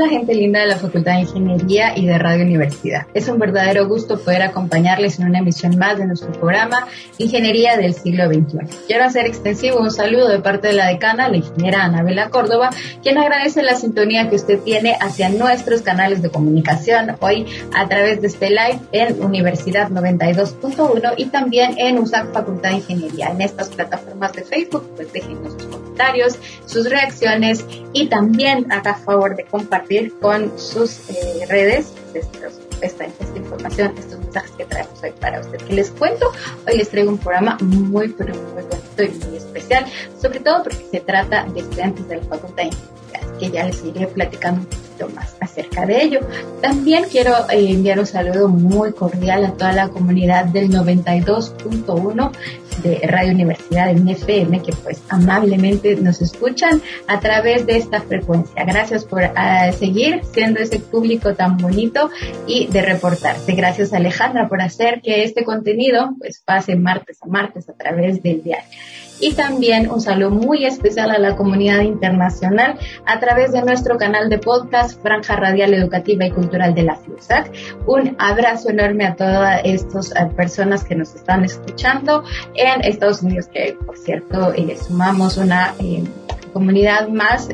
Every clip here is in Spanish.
nuestra gente linda de la Facultad de Ingeniería y de Radio Universidad. Es un verdadero gusto poder acompañarles en una emisión más de nuestro programa Ingeniería del siglo XXI. Quiero hacer extensivo un saludo de parte de la decana, la ingeniera Anabela Córdoba, quien agradece la sintonía que usted tiene hacia nuestros canales de comunicación hoy a través de este live en Universidad 92.1 y también en USAC Facultad de Ingeniería. En estas plataformas de Facebook, pues déjenos sus comentarios, sus reacciones y también haga favor de compartir con sus eh, redes esta, información, estos mensajes que traemos hoy para usted. Que les cuento, hoy les traigo un programa muy, pero muy bonito y muy especial, sobre todo porque se trata de estudiantes de la Facultad de Ingeniería, que ya les iré platicando un poquito más acerca de ello. También quiero eh, enviar un saludo muy cordial a toda la comunidad del 92.1 de Radio Universidad en FM que pues amablemente nos escuchan a través de esta frecuencia. Gracias por ah, seguir siendo ese público tan bonito y de reportarse. Gracias Alejandra por hacer que este contenido pues pase martes a martes a través del diario y también un saludo muy especial a la comunidad internacional a través de nuestro canal de podcast Franja Radial Educativa y Cultural de la FIUSAC. Un abrazo enorme a todas estas eh, personas que nos están escuchando en Estados Unidos, que por cierto eh, sumamos una eh, comunidad más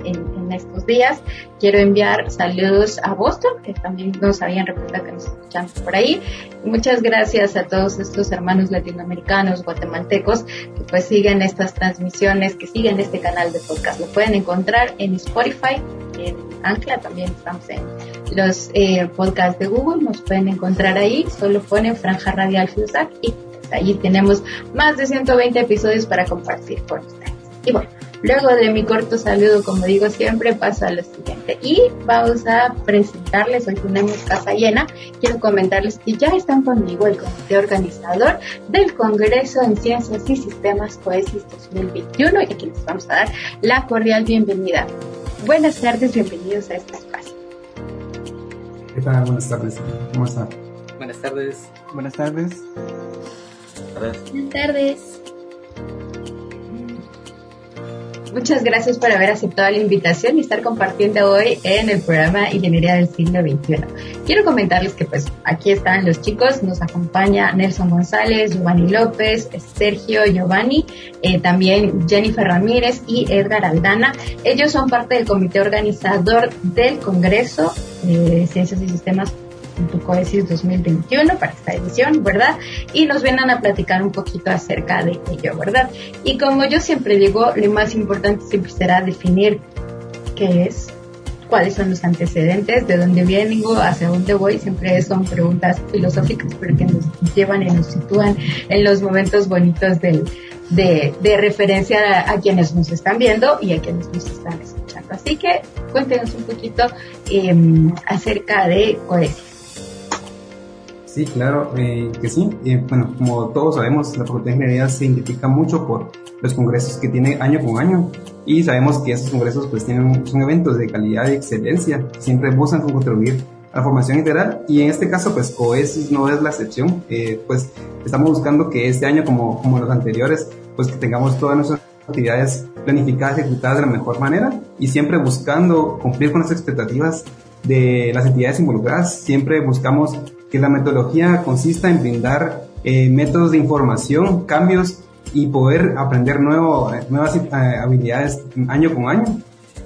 días. Quiero enviar saludos a Boston, que también nos habían reportado que nos escuchan por ahí. muchas gracias a todos estos hermanos latinoamericanos, guatemaltecos, que pues siguen estas transmisiones, que siguen este canal de podcast. Lo pueden encontrar en Spotify, en Ancla, también estamos en los eh, podcasts de Google, nos pueden encontrar ahí, solo ponen Franja Radial Fusac y pues, allí tenemos más de 120 episodios para compartir con ustedes. Y bueno, Luego de mi corto saludo, como digo siempre, paso a lo siguiente. Y vamos a presentarles, hoy tenemos casa llena, quiero comentarles que ya están conmigo el comité organizador del Congreso en Ciencias y Sistemas COESIS 2021 y aquí les vamos a dar la cordial bienvenida. Buenas tardes, bienvenidos a este espacio. ¿Qué tal? Buenas tardes. ¿Cómo están? Buenas tardes. Buenas tardes. Buenas tardes. Muchas gracias por haber aceptado la invitación y estar compartiendo hoy en el programa Ingeniería del siglo XXI. Quiero comentarles que pues aquí están los chicos, nos acompaña Nelson González, Giovanni López, Sergio Giovanni, eh, también Jennifer Ramírez y Edgar Aldana. Ellos son parte del comité organizador del Congreso de Ciencias y Sistemas Coesis 2021 para esta edición, ¿verdad? Y nos vienen a platicar un poquito acerca de ello, ¿verdad? Y como yo siempre digo, lo más importante siempre será definir qué es, cuáles son los antecedentes, de dónde vengo, hacia dónde voy, siempre son preguntas filosóficas, pero que nos llevan y nos sitúan en los momentos bonitos de, referencia a, quienes nos están viendo y a quienes nos están escuchando. Así que cuéntenos un poquito eh, acerca de Coesis. Sí, claro eh, que sí. Eh, bueno, como todos sabemos, la Facultad de Ingeniería se identifica mucho por los congresos que tiene año con año. Y sabemos que estos congresos pues tienen, son eventos de calidad y excelencia, siempre buscan contribuir a la formación integral. Y en este caso pues COESIS no es la excepción, eh, pues estamos buscando que este año como, como los anteriores pues que tengamos todas nuestras actividades planificadas, ejecutadas de la mejor manera. Y siempre buscando cumplir con las expectativas de las entidades involucradas, siempre buscamos que la metodología consista en brindar eh, métodos de información, cambios y poder aprender nuevo, nuevas eh, habilidades año con año.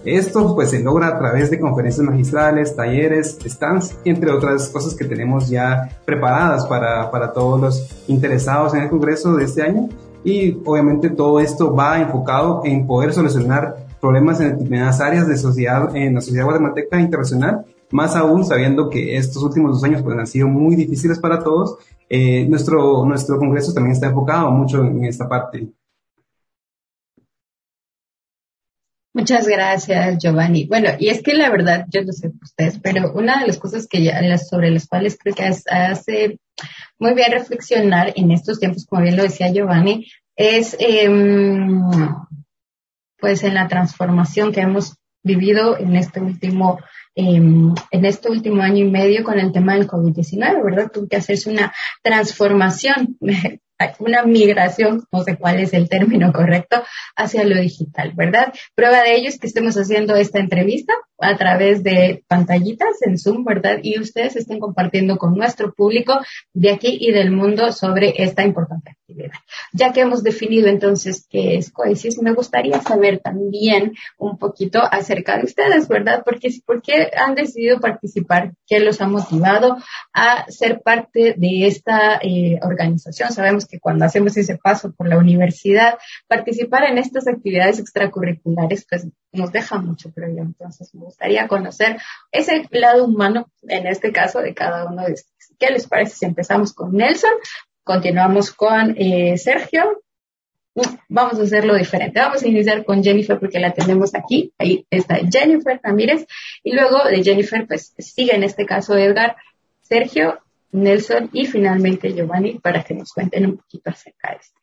Esto pues se logra a través de conferencias magistrales, talleres, stands, entre otras cosas que tenemos ya preparadas para, para todos los interesados en el Congreso de este año. Y obviamente todo esto va enfocado en poder solucionar problemas en determinadas áreas de sociedad, en la sociedad guatemalteca internacional más aún sabiendo que estos últimos dos años pues, han sido muy difíciles para todos, eh, nuestro, nuestro Congreso también está enfocado mucho en esta parte. Muchas gracias, Giovanni. Bueno, y es que la verdad, yo no sé ustedes, pero una de las cosas que ya, sobre las cuales creo que hace muy bien reflexionar en estos tiempos, como bien lo decía Giovanni, es em, pues en la transformación que hemos vivido en este último en este último año y medio con el tema del COVID-19, ¿verdad? Tuvo que hacerse una transformación, una migración, no sé cuál es el término correcto, hacia lo digital, ¿verdad? Prueba de ello es que estemos haciendo esta entrevista a través de pantallitas en Zoom, ¿verdad? Y ustedes estén compartiendo con nuestro público de aquí y del mundo sobre esta importante actividad. Ya que hemos definido entonces qué es Coesis, me gustaría saber también un poquito acerca de ustedes, ¿verdad? Porque, ¿Por han decidido participar? ¿Qué los ha motivado a ser parte de esta eh, organización? Sabemos que cuando hacemos ese paso por la universidad, participar en estas actividades extracurriculares, pues nos deja mucho, yo. Entonces, me gustaría conocer ese lado humano, en este caso, de cada uno de ustedes. ¿Qué les parece si empezamos con Nelson? Continuamos con eh, Sergio. Vamos a hacerlo diferente. Vamos a iniciar con Jennifer porque la tenemos aquí. Ahí está Jennifer Ramírez. Y luego de Jennifer, pues sigue en este caso Edgar, Sergio, Nelson y finalmente Giovanni para que nos cuenten un poquito acerca de esto.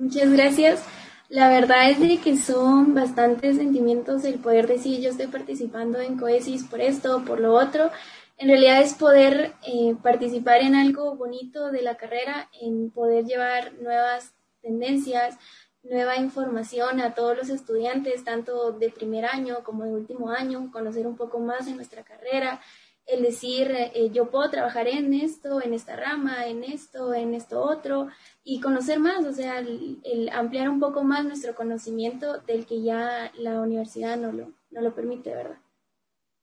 Muchas gracias. La verdad es de que son bastantes sentimientos el poder decir yo estoy participando en Coesis por esto, por lo otro. En realidad es poder eh, participar en algo bonito de la carrera, en poder llevar nuevas tendencias, nueva información a todos los estudiantes, tanto de primer año como de último año, conocer un poco más de nuestra carrera, el decir eh, yo puedo trabajar en esto, en esta rama, en esto, en esto otro, y conocer más, o sea, el, ampliar un poco más nuestro conocimiento del que ya la universidad no lo, no lo permite, ¿verdad?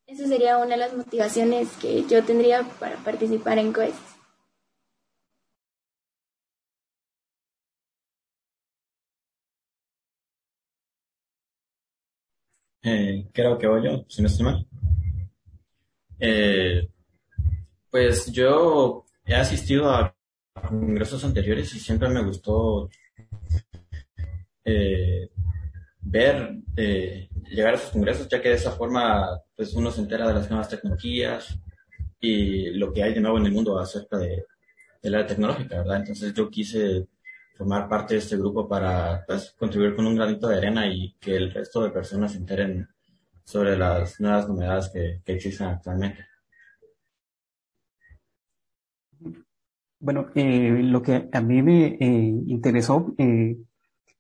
Esa sería una de las motivaciones que yo tendría para participar en COESIS. Eh, creo que voy yo, si no estoy mal. Eh, pues yo he asistido a congresos anteriores y siempre me gustó eh, ver, eh, llegar a esos congresos, ya que de esa forma pues uno se entera de las nuevas tecnologías y lo que hay de nuevo en el mundo acerca de, la tecnológica, ¿verdad? Entonces yo quise formar parte de este grupo para pues, contribuir con un granito de arena y que el resto de personas se enteren sobre las nuevas novedades que, existen actualmente. Bueno, eh, lo que a mí me eh, interesó eh,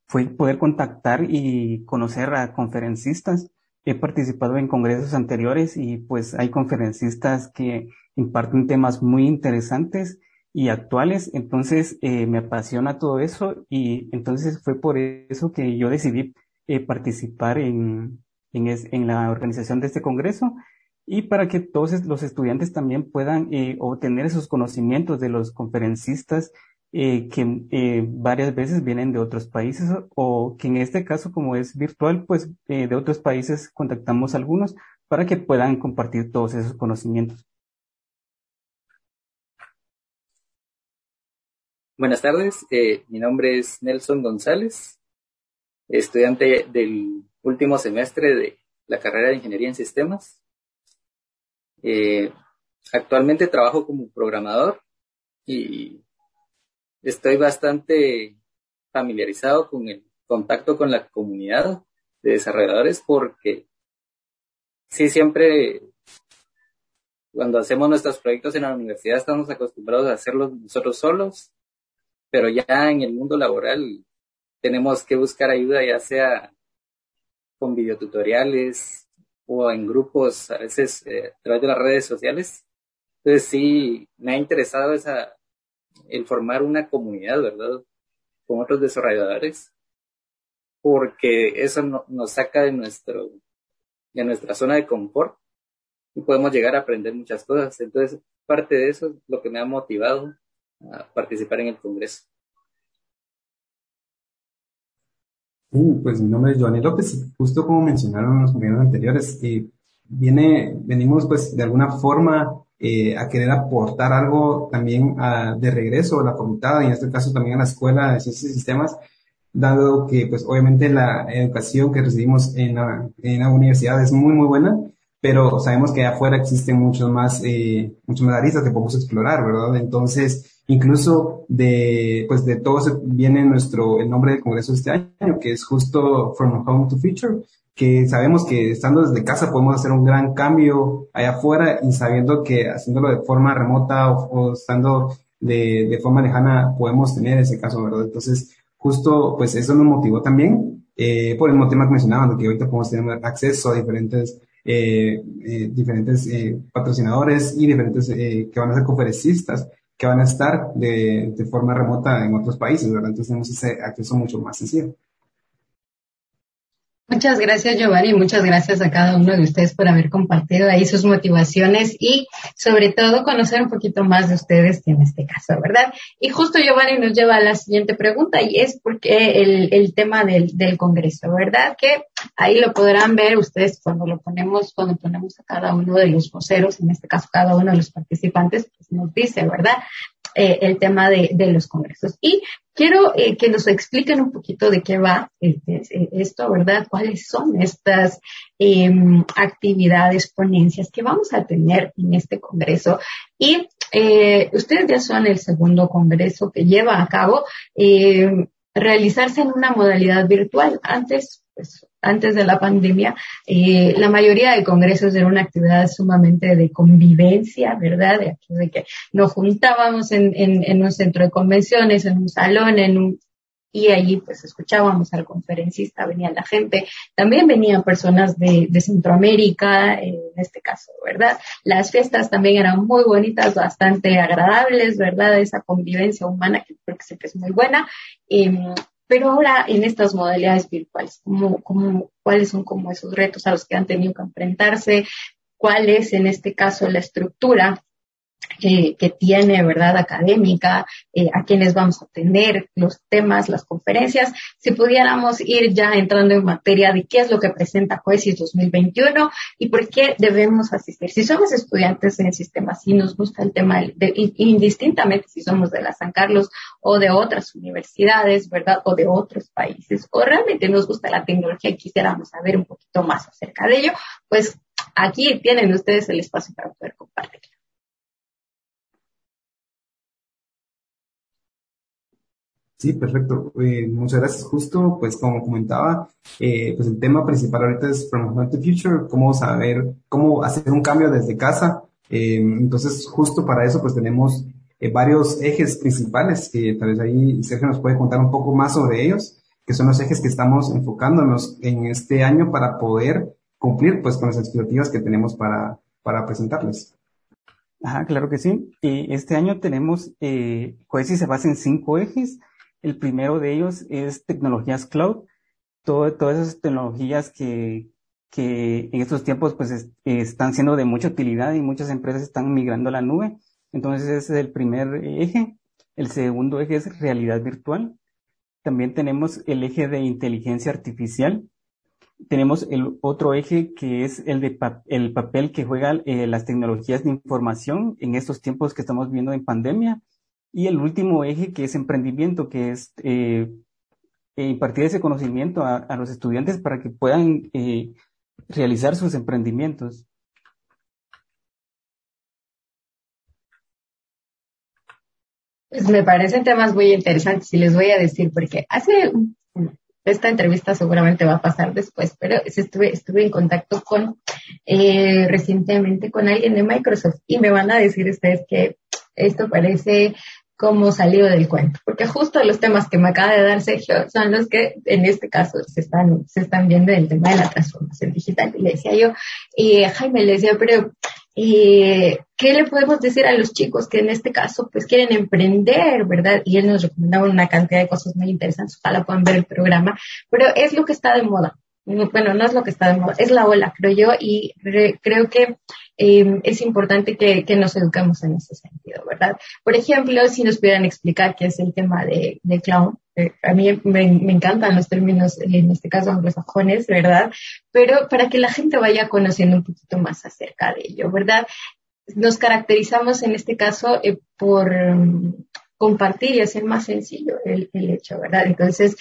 fue poder contactar y conocer a conferencistas. He participado en congresos anteriores y pues hay conferencistas que imparten temas muy interesantes y actuales, entonces me apasiona todo eso y entonces fue por eso que yo decidí participar en, en, la organización de este congreso y para que todos los estudiantes también puedan eh, obtener esos conocimientos de los conferencistas eh, que eh, varias veces vienen de otros países o que en este caso como es virtual pues de otros países contactamos algunos para que puedan compartir todos esos conocimientos. Buenas tardes, mi nombre es Nelson González, estudiante del último semestre de la carrera de Ingeniería en Sistemas. Eh, actualmente trabajo como programador y estoy bastante familiarizado con el contacto con la comunidad de desarrolladores porque sí siempre cuando hacemos nuestros proyectos en la universidad estamos acostumbrados a hacerlos nosotros solos, pero ya en el mundo laboral tenemos que buscar ayuda ya sea con videotutoriales o en grupos, a veces eh, a través de las redes sociales. Entonces sí, me ha interesado esa, el formar una comunidad, ¿verdad? Con otros desarrolladores, porque eso nos saca de nuestro, de nuestra zona de confort y podemos llegar a aprender muchas cosas. Entonces, parte de eso es lo que me ha motivado a participar en el Congreso. Pues mi nombre es Joanny López, justo como mencionaron los compañeros anteriores, eh, viene, venimos pues de alguna forma eh, a querer aportar algo también de regreso a la facultad y en este caso también a la escuela de ciencias y sistemas, dado que pues obviamente la educación que recibimos en la, en la universidad es muy muy buena, pero sabemos que afuera existen muchos más, eh, muchos más aristas que podemos explorar, ¿verdad? Entonces, Incluso de, pues de todo viene nuestro, el nombre del congreso este año, que es justo From Home to Future, que sabemos que estando desde casa podemos hacer un gran cambio allá afuera y sabiendo que haciéndolo de forma remota o, estando de, de, forma lejana podemos tener ese caso, ¿verdad? Entonces, justo pues eso nos motivó también eh, por el mismo tema que mencionaban, de que ahorita podemos tener acceso a diferentes, eh, eh, diferentes patrocinadores y diferentes que van a ser conferencistas que van a estar de, de forma remota en otros países, ¿verdad? Entonces tenemos ese acceso mucho más sencillo. Muchas gracias Giovanni, muchas gracias a cada uno de ustedes por haber compartido ahí sus motivaciones y sobre todo conocer un poquito más de ustedes en este caso, ¿verdad? Y justo Giovanni nos lleva a la siguiente pregunta y es porque el, el tema del, del Congreso, ¿verdad? Que ahí lo podrán ver ustedes cuando lo ponemos, cuando ponemos a cada uno de los voceros, en este caso cada uno de los participantes, pues nos dice, ¿verdad? Eh, el tema de, de, los congresos. Y quiero eh, que nos expliquen un poquito de qué va eh, esto, ¿verdad? ¿Cuáles son estas em, actividades, ponencias que vamos a tener en este congreso? Y ustedes ya son el segundo congreso que lleva a cabo realizarse en una modalidad virtual. Antes, pues antes de la pandemia, eh, la mayoría de congresos era una actividad sumamente de convivencia, ¿verdad? De, de que nos juntábamos en, en, en, un centro de convenciones, en un salón, en un, y allí pues escuchábamos al conferencista, venía la gente, también venían personas de, de Centroamérica, en este caso, ¿verdad? Las fiestas también eran muy bonitas, bastante agradables, ¿verdad? Esa convivencia humana que creo que siempre es muy buena. Eh, pero ahora en estas modalidades virtuales, ¿cómo, cómo, ¿cuáles son como esos retos a los que han tenido que enfrentarse? ¿Cuál es en este caso la estructura que, tiene, ¿verdad?, académica, eh, a quienes vamos a atender, los temas, las conferencias. Si pudiéramos ir ya entrando en materia de qué es lo que presenta COESIS 2021 y por qué debemos asistir. Si somos estudiantes en el sistema, si nos gusta el tema, indistintamente si somos de la San Carlos o de otras universidades, ¿verdad?, o de otros países, o realmente nos gusta la tecnología y quisiéramos saber un poquito más acerca de ello, pues aquí tienen ustedes el espacio para poder compartir. Sí, perfecto. Eh, muchas gracias. Justo, pues como comentaba, eh, pues el tema principal ahorita es From Home Future, cómo saber, cómo hacer un cambio desde casa. Eh, entonces, justo para eso, pues tenemos varios ejes principales que tal vez ahí Sergio nos puede contar un poco más sobre ellos, que son los ejes que estamos enfocándonos en este año para poder cumplir pues con las expectativas que tenemos para, para presentarles. Ajá, claro que sí. este año tenemos, eh, se basa en cinco ejes. El primero de ellos es tecnologías cloud, todas esas tecnologías que, que en estos tiempos pues están siendo de mucha utilidad y muchas empresas están migrando a la nube. Entonces ese es el primer eje. El segundo eje es realidad virtual. También tenemos el eje de inteligencia artificial. Tenemos el otro eje que es el de el papel que juegan eh, las tecnologías de información en estos tiempos que estamos viendo en pandemia. Y el último eje que es emprendimiento, que es eh, impartir ese conocimiento a, los estudiantes para que puedan eh, realizar sus emprendimientos. Pues me parecen temas muy interesantes y les voy a decir porque hace esta entrevista seguramente va a pasar después, pero estuve, estuve en contacto con eh, recientemente con alguien de Microsoft y me van a decir ustedes que esto parece como salió del cuento, porque justo los temas que me acaba de dar Sergio son los que en este caso se están, se están viendo en el tema de la transformación digital. Y le decía yo, y Jaime le decía, pero eh, ¿qué le podemos decir a los chicos que en este caso pues quieren emprender, verdad? Y él nos recomendaba una cantidad de cosas muy interesantes, ojalá puedan ver el programa, pero es lo que está de moda. Bueno, no es lo que está de moda, es la ola, creo yo, y creo que eh, es importante que, nos eduquemos en ese sentido, ¿verdad? Por ejemplo, si nos pudieran explicar qué es el tema de, clown, eh, a mí me, encantan los términos, en este caso anglosajones, ¿verdad? Pero para que la gente vaya conociendo un poquito más acerca de ello, ¿verdad? Nos caracterizamos en este caso eh, por um, compartir y hacer más sencillo el hecho, ¿verdad? Entonces,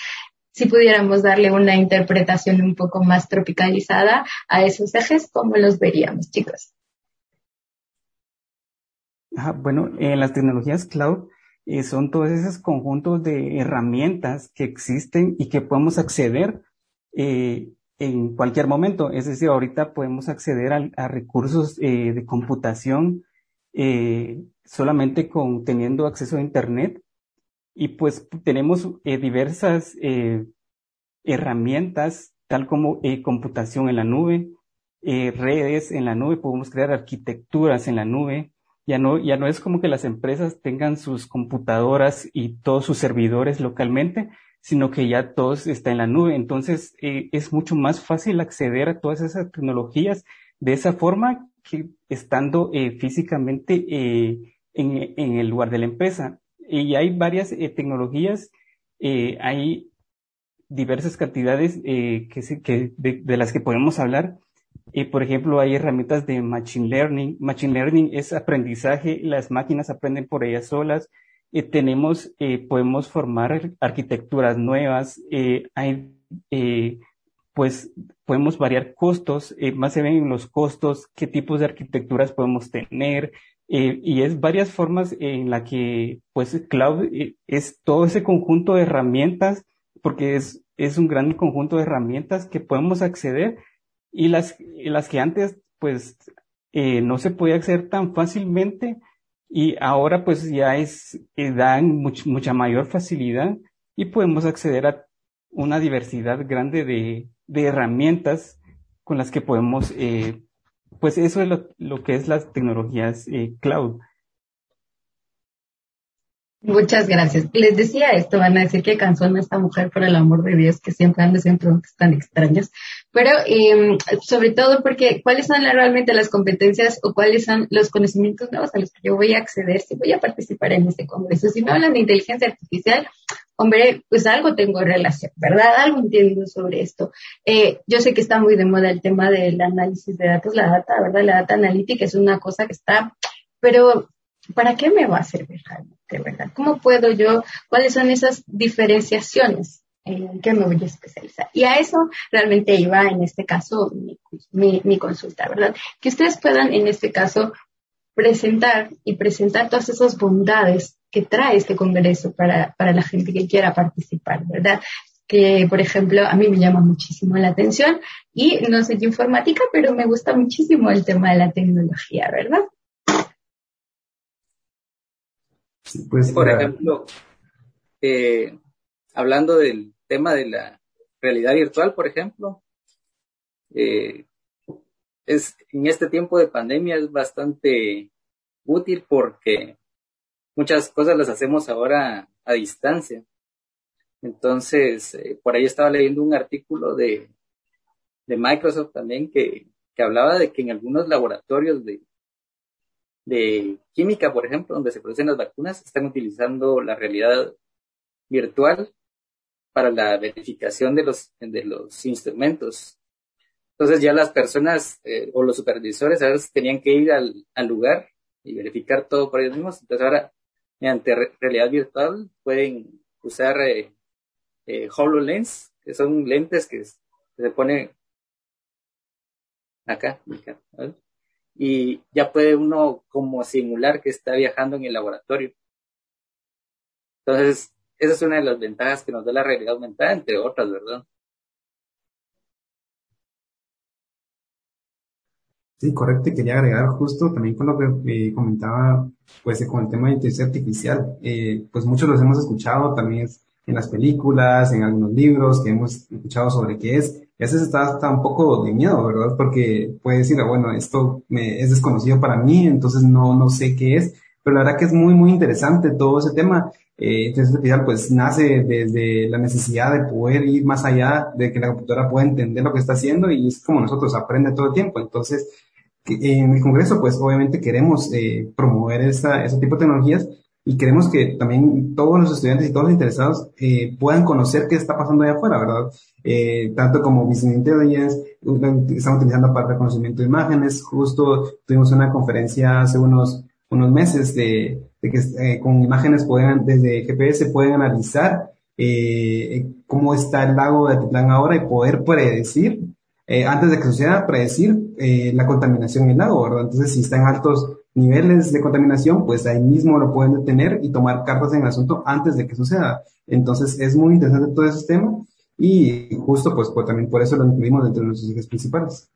si pudiéramos darle una interpretación un poco más tropicalizada a esos ejes, ¿cómo los veríamos, chicos? Bueno, en las tecnologías cloud eh, son todos esos conjuntos de herramientas que existen y que podemos acceder eh, en cualquier momento. Es decir, ahorita podemos acceder a, recursos eh, de computación solamente con teniendo acceso a Internet y pues tenemos diversas herramientas tal como eh, computación en la nube, eh, redes en la nube, podemos crear arquitecturas en la nube. Ya no, ya no es como que las empresas tengan sus computadoras y todos sus servidores localmente, sino que ya todo está en la nube. Entonces, eh, es mucho más fácil acceder a todas esas tecnologías de esa forma que estando eh, físicamente eh, en, el lugar de la empresa. Y hay varias tecnologías, hay diversas cantidades que, de, las que podemos hablar. Por ejemplo, hay herramientas de Machine Learning. Machine Learning es aprendizaje, las máquinas aprenden por ellas solas. Eh, tenemos, eh, podemos formar arquitecturas nuevas, eh, hay, eh, pues podemos variar costos, más se ven en los costos, qué tipos de arquitecturas podemos tener, y es varias formas en la que, pues, cloud es todo ese conjunto de herramientas, porque es, es un gran conjunto de herramientas que podemos acceder y las, las que antes, pues, no se podía acceder tan fácilmente, y ahora pues ya es, eh, dan mucha mayor facilidad y podemos acceder a una diversidad grande de, de herramientas con las que podemos, eh, pues eso es lo, lo, que es las tecnologías eh, cloud. Muchas gracias. Les decía esto, van a decir que cansó esta mujer, por el amor de Dios, que siempre anda haciendo preguntas tan extrañas. Pero eh, sobre todo porque cuáles son realmente las competencias o cuáles son los conocimientos nuevos a los que yo voy a acceder si voy a participar en este congreso. Si me hablan de inteligencia artificial, hombre, pues algo tengo relación, ¿verdad? Algo entiendo sobre esto. Eh, yo sé que está muy de moda el tema del análisis de datos, la data, ¿verdad? La data analítica es una cosa que está, pero ¿para qué me va a servir verdad? ¿Cómo puedo yo, cuáles son esas diferenciaciones en qué me voy a especializar? Y a eso realmente iba en este caso mi, mi, consulta, ¿verdad? Que ustedes puedan en este caso presentar y presentar todas esas bondades que trae este congreso para, para la gente que quiera participar, ¿verdad? que, por ejemplo, a mí me llama muchísimo la atención y no qué informática, pero me gusta muchísimo el tema de la tecnología, ¿verdad? Pues, Por ejemplo, eh, hablando del tema de la realidad virtual, por ejemplo, eh, es, en este tiempo de pandemia es bastante útil porque muchas cosas las hacemos ahora a distancia. Entonces, eh, por ahí estaba leyendo un artículo de, de Microsoft también que, que hablaba de que en algunos laboratorios de, de química, por ejemplo, donde se producen las vacunas, están utilizando la realidad virtual para la verificación de los, de los instrumentos. Entonces ya las personas eh, o los supervisores a veces tenían que ir al, al, lugar y verificar todo por ellos mismos. Entonces ahora, mediante realidad virtual, pueden usar eh, eh, HoloLens, que son lentes que, se ponen acá, acá y ya puede uno como simular que está viajando en el laboratorio. Entonces, esa es una de las ventajas que nos da la realidad aumentada, entre otras, ¿verdad? Sí, correcto. Y quería agregar justo también con lo que eh, comentaba, pues con el tema de inteligencia artificial. Eh, pues muchos los hemos escuchado también en las películas, en algunos libros que hemos escuchado sobre qué es. Y a veces está, está un poco de miedo, ¿verdad? Porque puede decir, ah, bueno, esto me, es desconocido para mí, entonces no, no sé qué es. Pero la verdad que es muy, muy interesante todo ese tema. Eh, inteligencia artificial pues nace desde la necesidad de poder ir más allá, de que la computadora pueda entender lo que está haciendo y es como nosotros aprende todo el tiempo. Entonces, en el Congreso pues obviamente queremos eh, promover esa, ese tipo de tecnologías y queremos que también todos los estudiantes y todos los interesados eh, puedan conocer qué está pasando allá afuera, ¿verdad? Eh, tanto como Business Intelligence, estamos utilizando para reconocimiento de imágenes, justo tuvimos una conferencia hace unos, unos meses de, de que eh, con imágenes pueden, desde GPS pueden analizar eh, cómo está el lago de Atitlán ahora y poder predecir, eh, antes de que suceda, predecir la contaminación en el lago, ¿verdad? Entonces, si está en altos niveles de contaminación, pues ahí mismo lo pueden detener y tomar cartas en el asunto antes de que suceda. Entonces es muy interesante todo ese tema y justo pues, pues también por eso lo incluimos dentro de nuestros ejes principales.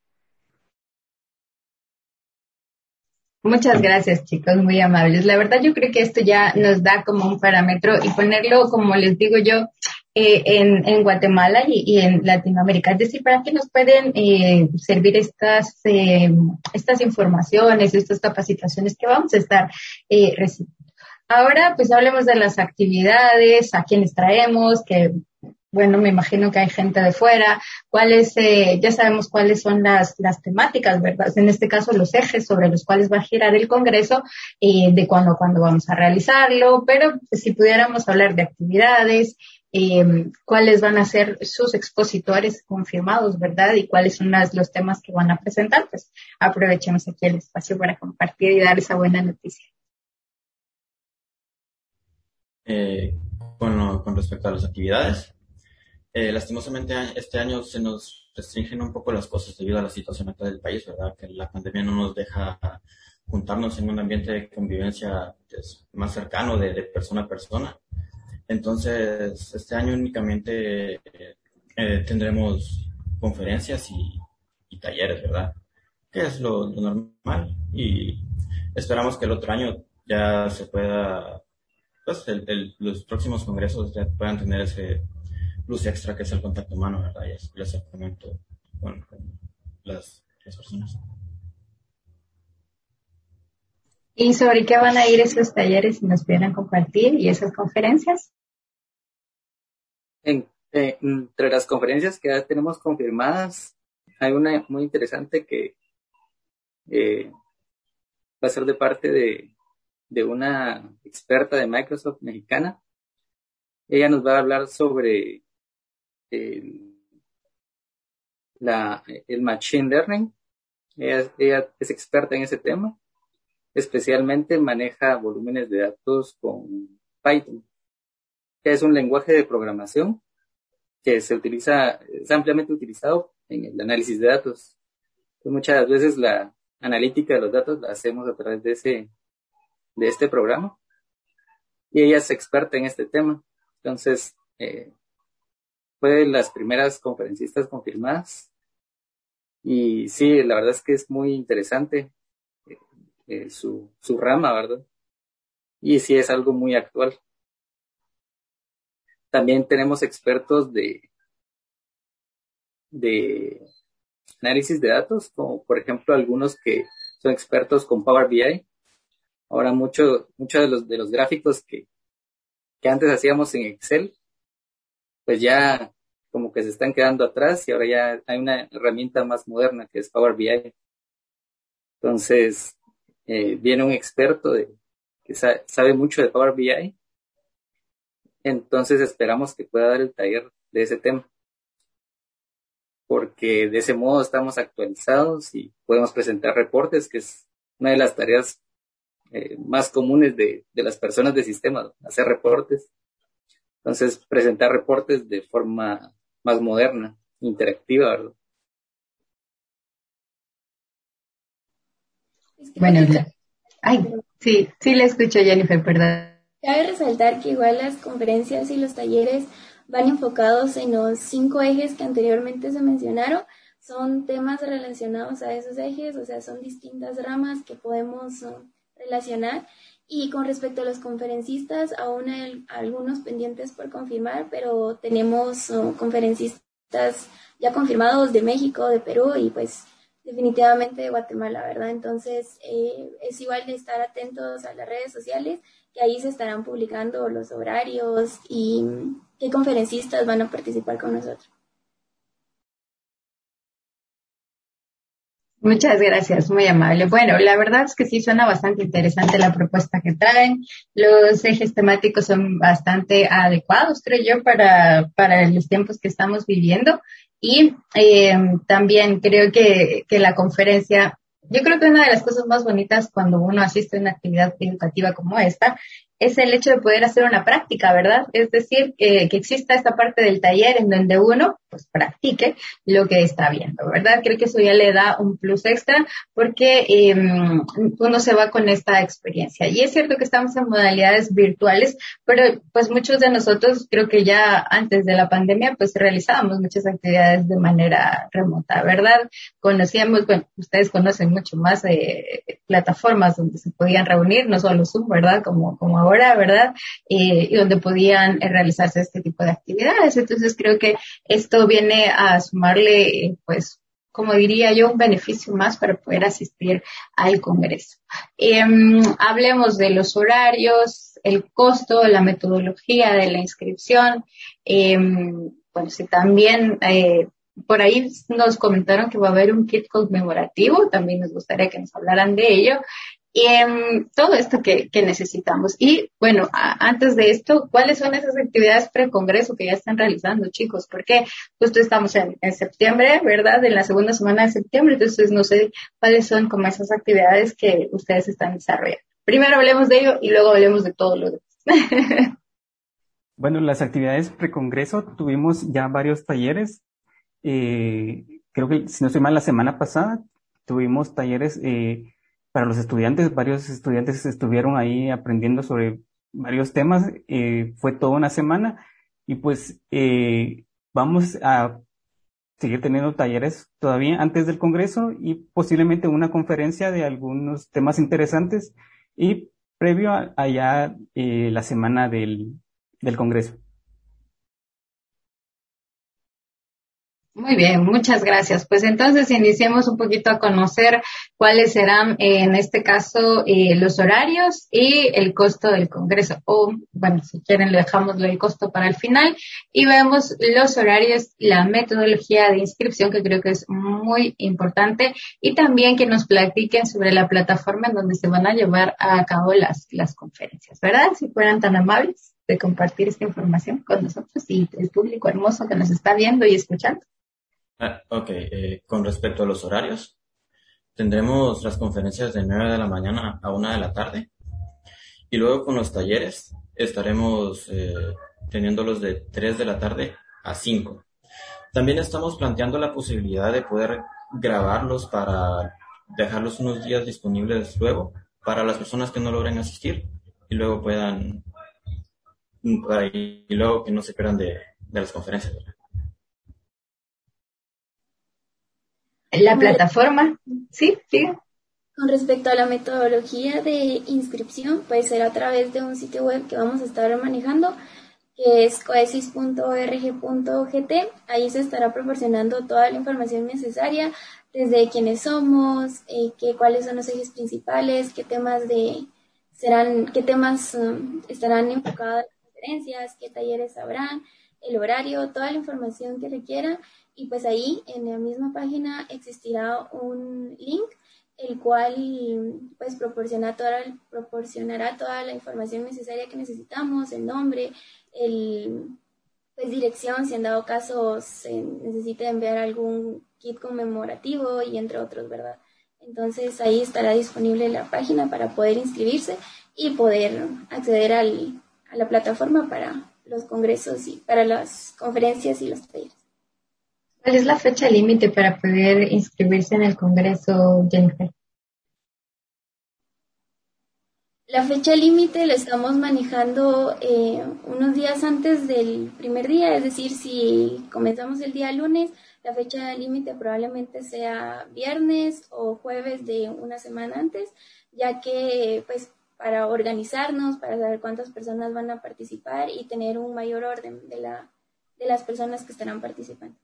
Muchas gracias, chicos, muy amables. La verdad, yo creo que esto ya nos da como un parámetro y ponerlo, como les digo yo, eh, en, Guatemala y, en Latinoamérica. Es decir, ¿para qué nos pueden eh, servir estas, eh, estas informaciones, estas capacitaciones que vamos a estar recibiendo? Ahora, pues hablemos de las actividades, a quienes traemos, que bueno, me imagino que hay gente de fuera, cuáles, eh, ya sabemos cuáles son las, las temáticas, ¿verdad? En este caso, los ejes sobre los cuales va a girar el Congreso, eh, de cuándo, cuándo vamos a realizarlo, pero si pudiéramos hablar de actividades, eh, cuáles van a ser sus expositores confirmados, ¿verdad? Y cuáles son los temas que van a presentar, pues aprovechemos aquí el espacio para compartir y dar esa buena noticia. Eh, con, con respecto a las actividades, eh, lastimosamente este año se nos restringen un poco las cosas debido a la situación actual del país, ¿verdad? Que la pandemia no nos deja juntarnos en un ambiente de convivencia pues, más cercano, de, persona a persona. Entonces, este año únicamente eh, tendremos conferencias y, talleres, ¿verdad? Que es lo, normal. Y esperamos que el otro año ya se pueda, pues los próximos congresos ya puedan tener ese plus extra que es el contacto humano, ¿verdad? Y el acercamiento con, las, personas. ¿Y sobre qué van a ir esos talleres si nos pudieran compartir y esas conferencias? En, eh, entre las conferencias que ya tenemos confirmadas, hay una muy interesante que eh, va a ser de parte de, de una experta de Microsoft mexicana. Ella nos va a hablar sobre la, el Machine Learning. Ella, es experta en ese tema. Especialmente maneja volúmenes de datos con Python, que es un lenguaje de programación que se utiliza, es ampliamente utilizado en el análisis de datos. muchas veces la analítica de los datos la hacemos a través de ese, de este programa. Y ella es experta en este tema. Entonces, eh, fue de las primeras conferencistas confirmadas. Y sí, la verdad es que es muy interesante eh, su, su rama, ¿verdad? Y sí es algo muy actual. También tenemos expertos de, de análisis de datos, como por ejemplo algunos que son expertos con Power BI. Ahora muchos muchos de los, de los gráficos que, que antes hacíamos en Excel, pues ya como que se están quedando atrás y ahora ya hay una herramienta más moderna que es Power BI. Entonces, eh, viene un experto de, que sabe, mucho de Power BI. Entonces esperamos que pueda dar el taller de ese tema. Porque de ese modo estamos actualizados y podemos presentar reportes, que es una de las tareas eh, más comunes de, de las personas de sistema, hacer reportes. Entonces, presentar reportes de forma más moderna, interactiva, ¿verdad? Bueno, ay, sí, sí le escucho Jennifer, perdón. Cabe resaltar que igual las conferencias y los talleres van enfocados en los cinco ejes que anteriormente se mencionaron. Son temas relacionados a esos ejes, o sea, son distintas ramas que podemos uh, relacionar y con respecto a los conferencistas, aún hay algunos pendientes por confirmar, pero tenemos uh, conferencistas ya confirmados de México, de Perú y pues definitivamente de Guatemala, ¿verdad? Entonces eh, es igual de estar atentos a las redes sociales, que ahí se estarán publicando los horarios y qué conferencistas van a participar con nosotros. Muchas gracias, muy amable. Bueno, la verdad es que sí suena bastante interesante la propuesta que traen. Los ejes temáticos son bastante adecuados, creo yo, para, para los tiempos que estamos viviendo. Y eh, también creo que, que la conferencia, yo creo que una de las cosas más bonitas cuando uno asiste a una actividad educativa como esta es el hecho de poder hacer una práctica, ¿verdad? Es decir, que, que exista esta parte del taller en donde uno pues practique lo que está viendo, ¿verdad? Creo que eso ya le da un plus extra porque eh, uno se va con esta experiencia. Y es cierto que estamos en modalidades virtuales, pero pues muchos de nosotros creo que ya antes de la pandemia pues realizábamos muchas actividades de manera remota, ¿verdad? Conocíamos, bueno, ustedes conocen mucho más eh, plataformas donde se podían reunir, no solo Zoom, ¿verdad? Como, como ahora, ¿verdad? Eh, y donde podían realizarse este tipo de actividades. Entonces creo que esto viene a sumarle, pues, como diría yo, un beneficio más para poder asistir al Congreso. Em, hablemos de los horarios, el costo, la metodología de la inscripción. Em, bueno, si también eh, por ahí nos comentaron que va a haber un kit conmemorativo, también nos gustaría que nos hablaran de ello y en todo esto que, necesitamos. Y bueno, antes de esto, ¿cuáles son esas actividades pre-congreso que ya están realizando, chicos? Porque justo estamos en, septiembre, ¿verdad? En la segunda semana de septiembre, entonces no sé cuáles son como esas actividades que ustedes están desarrollando. Primero hablemos de ello y luego hablemos de todo lo demás. bueno, las actividades pre-congreso tuvimos ya varios talleres. Eh, creo que, si no estoy mal, la semana pasada tuvimos talleres eh, para los estudiantes. Varios estudiantes estuvieron ahí aprendiendo sobre varios temas. Eh, fue toda una semana y pues eh, vamos a seguir teniendo talleres todavía antes del Congreso y posiblemente una conferencia de algunos temas interesantes y previo a allá eh, la semana del, del Congreso. Muy bien, muchas gracias. Pues entonces iniciemos un poquito a conocer cuáles serán, eh, en este caso, eh, los horarios y el costo del Congreso. O, bueno, si quieren, le dejamos el costo para el final y vemos los horarios, la metodología de inscripción, que creo que es muy importante, y también que nos platiquen sobre la plataforma en donde se van a llevar a cabo las, las conferencias, ¿verdad? Si fueran tan amables de compartir esta información con nosotros y el público hermoso que nos está viendo y escuchando. Ah, ok, eh, con respecto a los horarios, tendremos las conferencias de 9 de la mañana a 1 de la tarde y luego con los talleres estaremos eh, teniéndolos de 3 de la tarde a 5. También estamos planteando la posibilidad de poder grabarlos para dejarlos unos días disponibles luego para las personas que no logren asistir y luego puedan y luego que no se pierdan de las conferencias. La plataforma. Sí, sí. Con respecto a la metodología de inscripción, puede ser a través de un sitio web que vamos a estar manejando, que es coesis.org.gt. Ahí se estará proporcionando toda la información necesaria, desde quiénes somos, eh, qué, cuáles son los ejes principales, qué temas de serán, qué temas um, estarán enfocados en las conferencias, qué talleres habrán, el horario, toda la información que requiera y pues ahí en la misma página existirá un link el cual pues proporciona toda, proporcionará toda la información necesaria que necesitamos, el nombre, el pues dirección, si en dado caso se necesite enviar algún kit conmemorativo y entre otros, ¿verdad? Entonces ahí estará disponible la página para poder inscribirse y poder acceder al, a la plataforma para los congresos y para las conferencias y los talleres. ¿Cuál es la fecha límite para poder inscribirse en el Congreso, Jennifer? La fecha límite la estamos manejando eh, unos días antes del primer día, es decir, si comenzamos el día lunes, la fecha límite probablemente sea viernes o jueves de una semana antes, ya que pues para organizarnos, para saber cuántas personas van a participar y tener un mayor orden de, la, de las personas que estarán participando.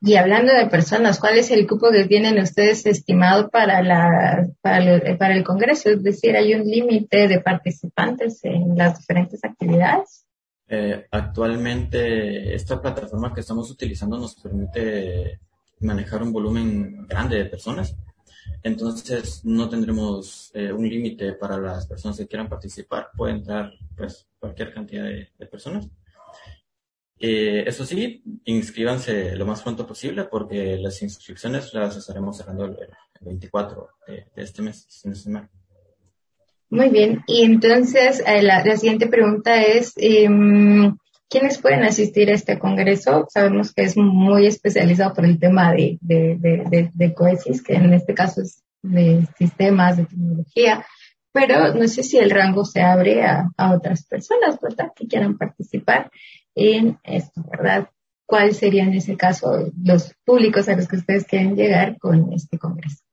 Y hablando de personas, ¿cuál es el cupo que tienen ustedes estimado para, la, para, el, Congreso? Es decir, ¿hay un límite de participantes en las diferentes actividades? Eh, actualmente, esta plataforma que estamos utilizando nos permite manejar un volumen grande de personas. Entonces, no tendremos eh, un límite para las personas que quieran participar. Puede entrar pues, cualquier cantidad de personas. Eh, eso sí, inscríbanse lo más pronto posible porque las inscripciones las estaremos cerrando el, 24 de, este mes, Muy bien, y entonces eh, la, siguiente pregunta es, em, ¿quiénes pueden asistir a este congreso? Sabemos que es muy especializado por el tema de, de, de, COESIS, que en este caso es de sistemas, de tecnología, pero no sé si el rango se abre a, a otras personas, ¿verdad? Que quieran participar en esto, ¿verdad? ¿Cuáles serían en ese caso los públicos a los que ustedes quieren llegar con este Congreso?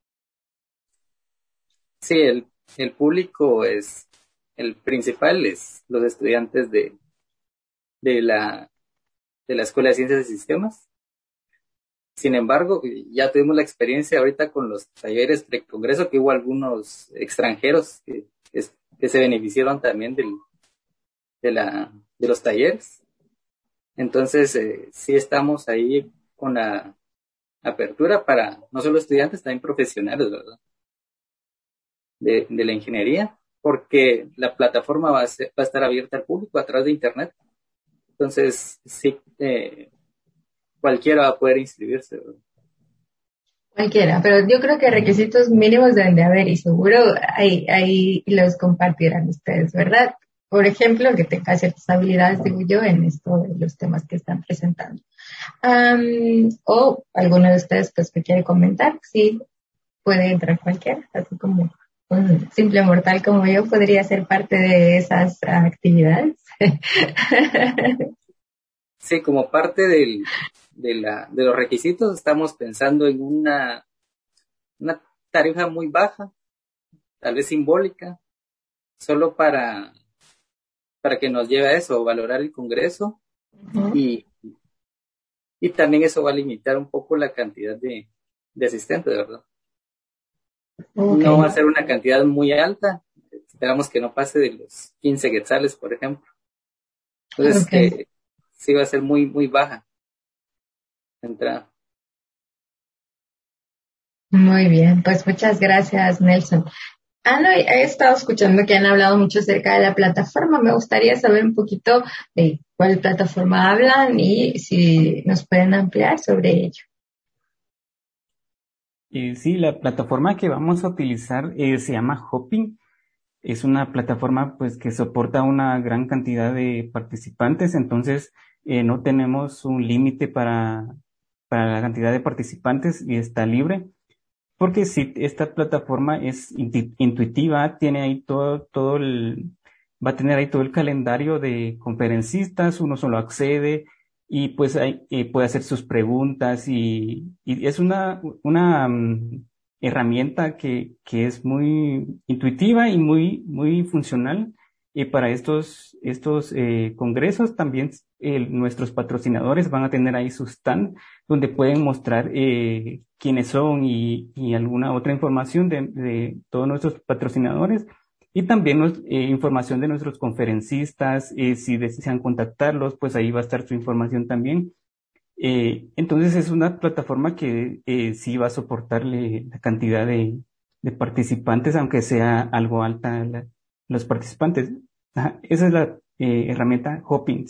Sí, el, el público es, el principal es los estudiantes de, de la, de la Escuela de Ciencias de Sistemas. Sin embargo, ya tuvimos la experiencia ahorita con los talleres pre-congreso que hubo algunos extranjeros que, que se beneficiaron también del, de, la, de los talleres. Entonces, eh, sí estamos ahí con la apertura para no solo estudiantes, también profesionales. De, de la ingeniería, porque la plataforma va a, va a estar abierta al público a través de Internet. Entonces, sí, eh, cualquiera va a poder inscribirse. Cualquiera, pero yo creo que requisitos mínimos deben de haber y seguro ahí, ahí los compartirán ustedes, ¿verdad? Por ejemplo, que tenga ciertas habilidades, digo yo, en esto de los temas que están presentando. o alguno de ustedes pues que quiere comentar, sí, puede entrar cualquiera, así como un simple mortal como yo podría ser parte de esas actividades. Sí, como parte del, de, la, de los requisitos estamos pensando en una, una tarifa muy baja, tal vez simbólica, solo para, para que nos lleve a eso, valorar el Congreso y, y también eso va a limitar un poco la cantidad de, de asistentes, ¿verdad? No va a ser una cantidad muy alta, esperamos que no pase de los 15 quetzales, por ejemplo. Entonces, eh, sí va a ser muy, muy baja entrada. Muy bien, pues muchas gracias, Nelson. Ana, he estado escuchando que han hablado mucho acerca de la plataforma. Me gustaría saber un poquito de cuál plataforma hablan y si nos pueden ampliar sobre ello. Eh, sí, la plataforma que vamos a utilizar eh, se llama Hopping. Es una plataforma pues que soporta una gran cantidad de participantes, entonces eh, no tenemos un límite para, para la cantidad de participantes y está libre. Porque si esta plataforma es intuitiva, tiene ahí todo, todo el, va a tener ahí todo el calendario de conferencistas, uno solo accede y pues eh, puede hacer sus preguntas y, es una, una um, herramienta que, que es muy intuitiva y muy, muy funcional. Y para estos, estos eh, congresos también nuestros patrocinadores van a tener ahí su stand donde pueden mostrar eh, quiénes son y, y, alguna otra información de, de, todos nuestros patrocinadores y también eh, información de nuestros conferencistas. Eh, si desean contactarlos, pues ahí va a estar su información también. Eh, entonces es una plataforma que sí va a soportarle la cantidad de, participantes, aunque sea algo alta los participantes. esa es la herramienta Hopping.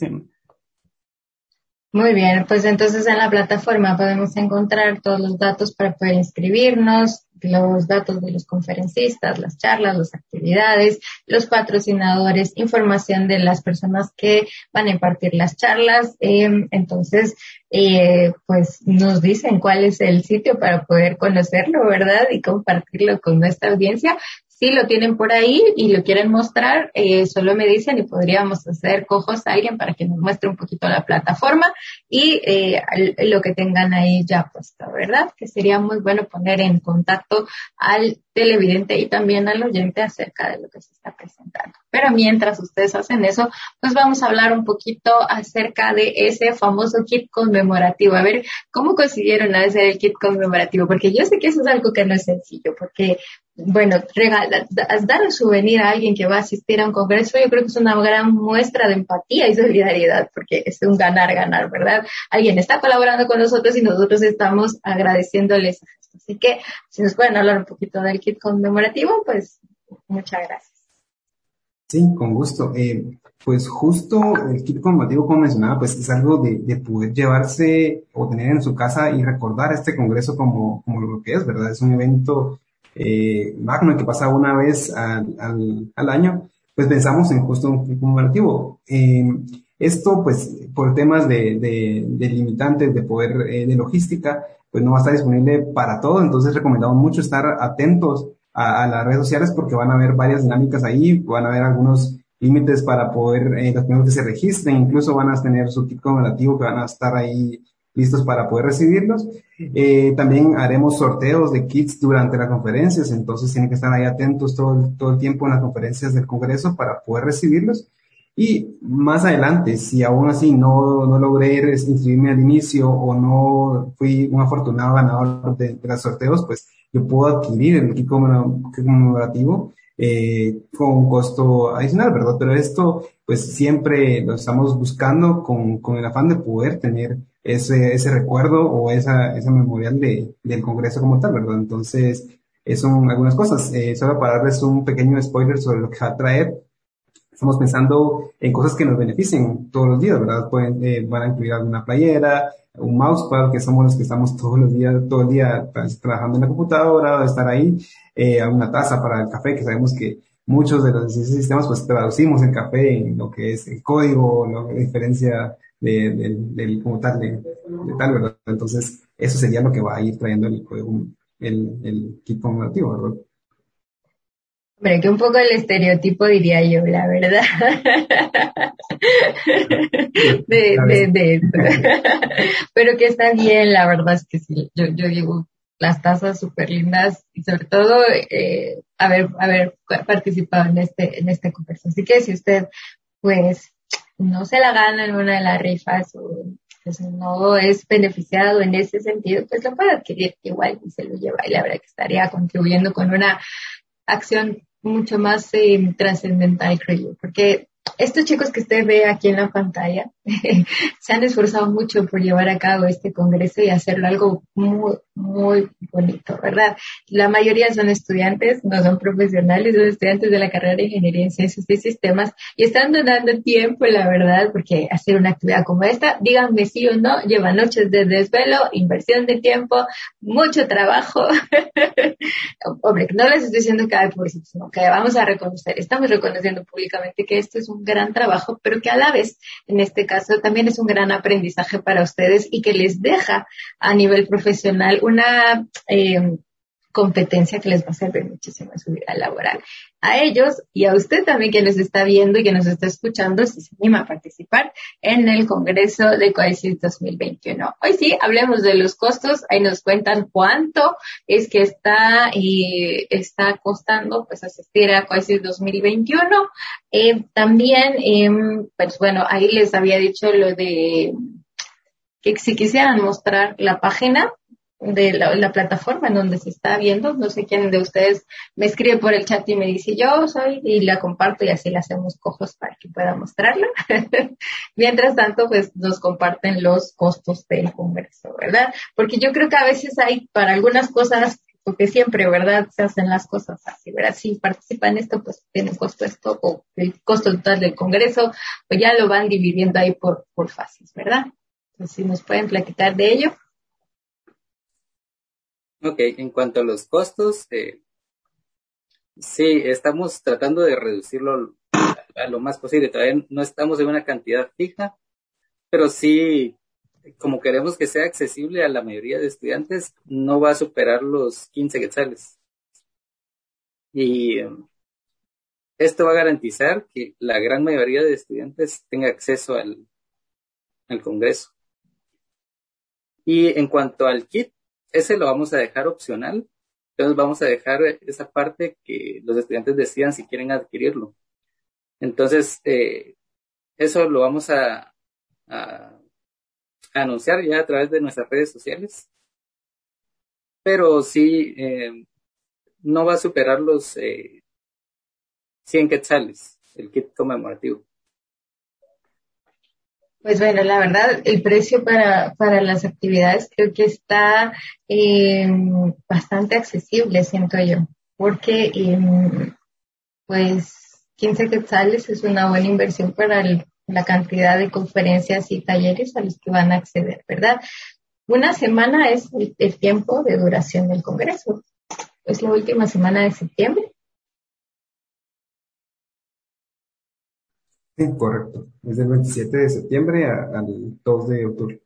Muy bien, pues entonces en la plataforma podemos encontrar todos los datos para poder inscribirnos, los datos de los conferencistas, las charlas, las actividades, los patrocinadores, información de las personas que van a impartir las charlas. Eh, entonces, eh, pues nos dicen cuál es el sitio para poder conocerlo, ¿verdad? Y compartirlo con nuestra audiencia si lo tienen por ahí y lo quieren mostrar, eh, solo me dicen y podríamos hacer cojos a alguien para que nos muestre un poquito la plataforma y eh, lo que tengan ahí ya puesto, ¿verdad? Que sería muy bueno poner en contacto al televidente y también al oyente acerca de lo que se está presentando. Pero mientras ustedes hacen eso, pues vamos a hablar un poquito acerca de ese famoso kit conmemorativo. A ver, ¿cómo consiguieron hacer el kit conmemorativo? Porque yo sé que eso es algo que no es sencillo, porque bueno, regalar, dar un souvenir a alguien que va a asistir a un congreso, yo creo que es una gran muestra de empatía y solidaridad, porque es un ganar-ganar, ¿verdad? Alguien está colaborando con nosotros y nosotros estamos agradeciéndoles. Así que, si nos pueden hablar un poquito del kit conmemorativo, pues muchas gracias. Sí, con gusto. Eh, pues justo el kit conmemorativo, como mencionaba, pues es algo de, de, poder llevarse o tener en su casa y recordar este congreso como, como lo que es, ¿verdad? Es un evento eh, que pasa una vez al, año, pues pensamos en justo un conmemorativo. Eh, esto, pues, por temas de, limitantes de poder eh, de logística, pues no va a estar disponible para todo, entonces recomendamos mucho estar atentos a, las redes sociales porque van a haber varias dinámicas ahí, van a haber algunos límites para poder, eh, los que se registren, incluso van a tener su kit conmemorativo que van a estar ahí listos para poder recibirlos. Eh, también haremos sorteos de kits durante las conferencias, entonces tienen que estar ahí atentos todo, todo el tiempo en las conferencias del Congreso para poder recibirlos. Y más adelante, si aún así no, no logré inscribirme al inicio o no fui un afortunado ganador de, de los sorteos, pues yo puedo adquirir el kit conmemorativo eh, con un costo adicional, ¿verdad? Pero esto, pues siempre lo estamos buscando con, con el afán de poder tener ese, ese recuerdo o esa, esa memorial de, del Congreso como tal, ¿verdad? Entonces, son algunas cosas. Eh, solo para darles un pequeño spoiler sobre lo que va a traer. Estamos pensando en cosas que nos beneficien todos los días, ¿verdad? Pueden, eh, van a incluir alguna playera, un mousepad, que somos los que estamos todos los días, todo el día trabajando en la computadora, estar ahí, eh, una taza para el café, que sabemos que muchos de los sistemas pues traducimos el café en lo que es el código, la diferencia de, del como tal, de, tal, ¿verdad? Entonces, eso sería lo que va a ir trayendo el código, el, el kit conmemorativo, ¿verdad? Hombre, que un poco el estereotipo diría yo, la verdad. de, de, de Pero que está bien, la verdad es que sí. Yo, yo digo, las tazas súper lindas y sobre todo eh, haber, haber participado en este, en este concurso. Así que si usted, pues, no se la gana en una de las rifas o pues no es beneficiado en ese sentido, pues lo puede adquirir igual y se lo lleva y la verdad que estaría contribuyendo con una acción mucho más eh, trascendental, creo yo, porque estos chicos que usted ve aquí en la pantalla se han esforzado mucho por llevar a cabo este congreso y hacerlo algo muy, muy bonito, ¿verdad? La mayoría son estudiantes, no son profesionales, son estudiantes de la carrera de Ingeniería en Ciencias y Sistemas y están donando tiempo, la verdad, porque hacer una actividad como esta, díganme sí o no, lleva noches de desvelo, inversión de tiempo, mucho trabajo. Hombre, no les estoy diciendo que hay por eso, sino que vamos a reconocer, estamos reconociendo públicamente que esto es un gran trabajo, pero que a la vez, en este caso, también es un gran aprendizaje para ustedes y que les deja a nivel profesional una eh, competencia que les va a servir muchísimo en su vida laboral. A ellos y a usted también que nos está viendo y que nos está escuchando, si se anima a participar en el Congreso de COESIS 2021. Hoy sí, hablemos de los costos. Ahí nos cuentan cuánto es que está y está costando pues asistir a COESIS 2021. Eh, también, eh, pues bueno, ahí les había dicho lo de que si quisieran mostrar la página, de la, plataforma en donde se está viendo. No sé quién de ustedes me escribe por el chat y me dice yo soy y la comparto y así la hacemos cojos para que pueda mostrarla. Mientras tanto, pues nos comparten los costos del congreso, ¿verdad? Porque yo creo que a veces hay para algunas cosas porque siempre, ¿verdad? Se hacen las cosas así, ¿verdad? Si participan en esto, pues tiene costo esto o el costo total del Congreso, pues ya lo van dividiendo ahí por, por fases, ¿verdad? Entonces, si nos pueden platicar de ello. Ok, en cuanto a los costos, eh, sí, estamos tratando de reducirlo a, lo más posible. Todavía no estamos en una cantidad fija, pero sí, como queremos que sea accesible a la mayoría de estudiantes, no va a superar los 15 quetzales. Y um, esto va a garantizar que la gran mayoría de estudiantes tenga acceso al, al Congreso. Y en cuanto al kit, ese lo vamos a dejar opcional. Entonces vamos a dejar esa parte que los estudiantes decidan si quieren adquirirlo. Entonces, eh, eso lo vamos a, anunciar ya a través de nuestras redes sociales. Pero sí, eh, no va a superar los eh, 100 quetzales, el kit conmemorativo. Pues bueno, la verdad, el precio para, para las actividades creo que está eh, bastante accesible, siento yo, porque eh, pues 15 quetzales es una buena inversión para la cantidad de conferencias y talleres a los que van a acceder, ¿verdad? Una semana es el tiempo de duración del Congreso. Es la última semana de septiembre Sí, correcto. Es del 27 de septiembre al 2 de octubre.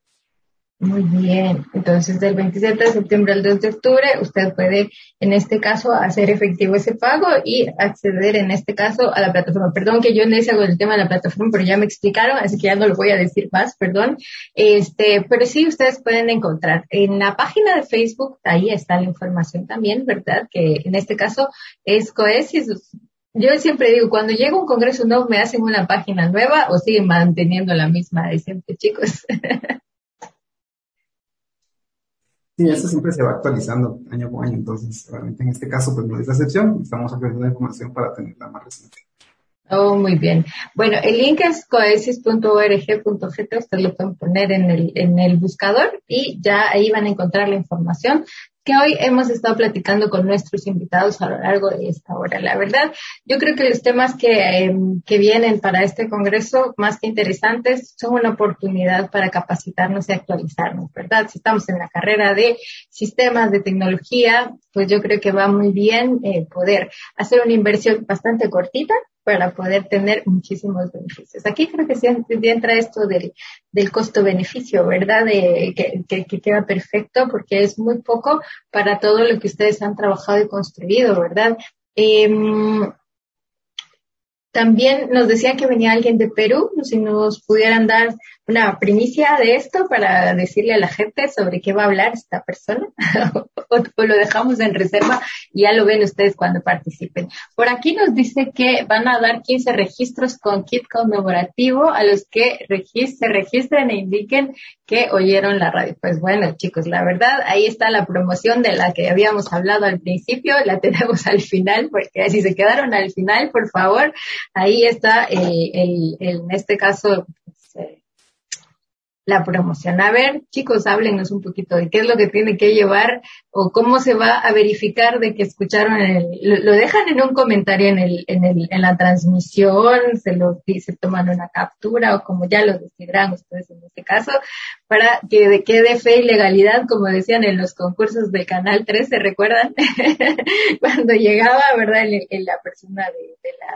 Muy bien, entonces del 27 de septiembre al 2 de octubre usted puede en este caso hacer efectivo ese pago y acceder en este caso a la plataforma. Perdón que yo hice algo del tema de la plataforma, pero ya me explicaron, así que ya no lo voy a decir más, perdón. Este, pero sí ustedes pueden encontrar en la página de Facebook, ahí está la información también, ¿verdad? Que en este caso es Coesis. Yo siempre digo, cuando llega un congreso nuevo, me hacen una página nueva o siguen manteniendo la misma de siempre, chicos. Sí, eso siempre se va actualizando año con año, entonces realmente en este caso pues no es la excepción, estamos ofreciendo información para tenerla más reciente. Oh, muy bien. Bueno, el link es coesis.org.gt, ustedes lo pueden poner en el, en el buscador y ya ahí van a encontrar la información que hoy hemos estado platicando con nuestros invitados a lo largo de esta hora. La verdad, yo creo que los temas que, em, que vienen para este Congreso, más que interesantes, son una oportunidad para capacitarnos y actualizarnos, ¿verdad? Si estamos en la carrera de sistemas de tecnología, pues yo creo que va muy bien eh, poder hacer una inversión bastante cortita para poder tener muchísimos beneficios. Aquí creo que sí entra esto del, del costo-beneficio, ¿verdad? De, que, que, queda perfecto porque es muy poco para todo lo que ustedes han trabajado y construido, ¿verdad? Eh, también nos decían que venía alguien de Perú, si nos pudieran dar una primicia de esto para decirle a la gente sobre qué va a hablar esta persona o, lo dejamos en reserva y ya lo ven ustedes cuando participen. Por aquí nos dice que van a dar 15 registros con kit conmemorativo a los que se registren e indiquen que oyeron la radio. Pues bueno, chicos, la verdad, ahí está la promoción de la que habíamos hablado al principio, la tenemos al final, porque si se quedaron al final, por favor, ahí está el, el, en este caso, la promoción. A ver, chicos, háblenos un poquito de qué es lo que tiene que llevar o cómo se va a verificar de que escucharon el, lo, dejan en un comentario en el, en el, en la transmisión, se lo se toman una captura o como ya lo decidirán ustedes en este caso, para que quede fe y legalidad, como decían en los concursos del Canal 3, ¿se recuerdan? Cuando llegaba, ¿verdad? En, la persona de, de la,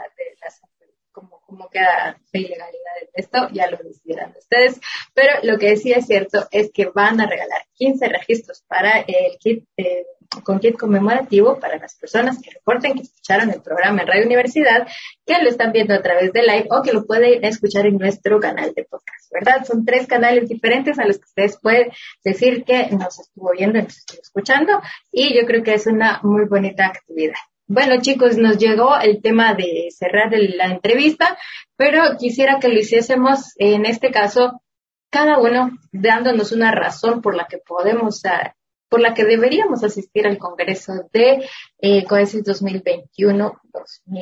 como queda la ilegalidad de esto, ya lo decidieran ustedes. Pero lo que sí es cierto es que van a regalar 15 registros para el kit, eh, con kit conmemorativo para las personas que reporten que escucharon el programa en Radio Universidad, que lo están viendo a través de live o que lo pueden escuchar en nuestro canal de podcast, ¿verdad? Son tres canales diferentes a los que ustedes pueden decir que nos estuvo viendo nos estuvo escuchando y yo creo que es una muy bonita actividad. Bueno, chicos, nos llegó el tema de cerrar la entrevista, pero quisiera que lo hiciésemos en este caso cada uno dándonos una razón por la que podemos, ah, por la que deberíamos asistir al Congreso de eh, 2021